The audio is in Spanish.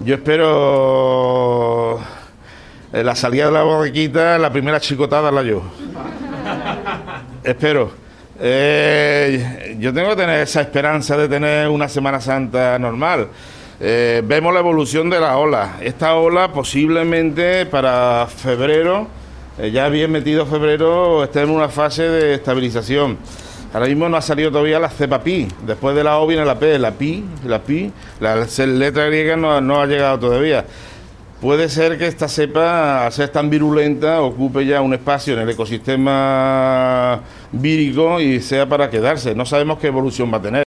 Yo espero eh, la salida de la borriquita, la primera chicotada la yo. espero. Eh, yo tengo que tener esa esperanza de tener una Semana Santa normal. Eh, vemos la evolución de la ola. Esta ola posiblemente para febrero, eh, ya bien metido febrero, esté en una fase de estabilización. Ahora mismo no ha salido todavía la cepa pi. Después de la O viene la P, la pi, la pi. La letra griega no, no ha llegado todavía. Puede ser que esta cepa, al ser tan virulenta, ocupe ya un espacio en el ecosistema vírico y sea para quedarse. No sabemos qué evolución va a tener.